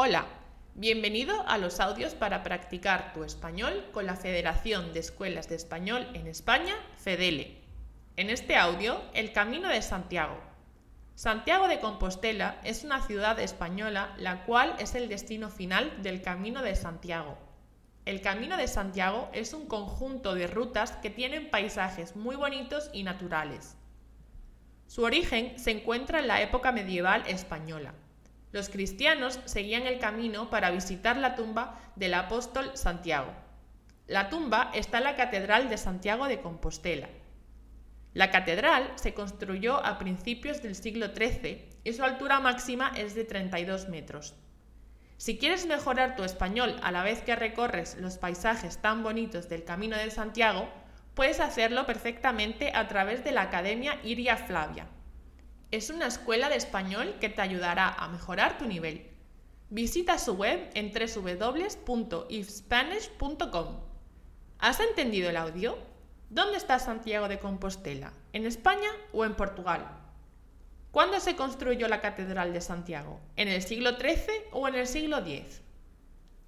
Hola, bienvenido a los audios para practicar tu español con la Federación de Escuelas de Español en España, FEDELE. En este audio, el Camino de Santiago. Santiago de Compostela es una ciudad española la cual es el destino final del Camino de Santiago. El Camino de Santiago es un conjunto de rutas que tienen paisajes muy bonitos y naturales. Su origen se encuentra en la época medieval española los cristianos seguían el camino para visitar la tumba del apóstol Santiago. La tumba está en la Catedral de Santiago de Compostela. La catedral se construyó a principios del siglo XIII y su altura máxima es de 32 metros. Si quieres mejorar tu español a la vez que recorres los paisajes tan bonitos del Camino de Santiago, puedes hacerlo perfectamente a través de la Academia Iria Flavia, es una escuela de español que te ayudará a mejorar tu nivel. Visita su web en www.ifspanish.com. ¿Has entendido el audio? ¿Dónde está Santiago de Compostela? ¿En España o en Portugal? ¿Cuándo se construyó la Catedral de Santiago? ¿En el siglo XIII o en el siglo X?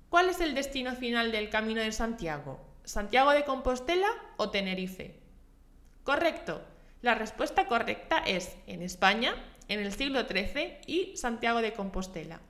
¿Cuál es el destino final del Camino de Santiago? ¿Santiago de Compostela o Tenerife? Correcto. La respuesta correcta es en España, en el siglo XIII y Santiago de Compostela.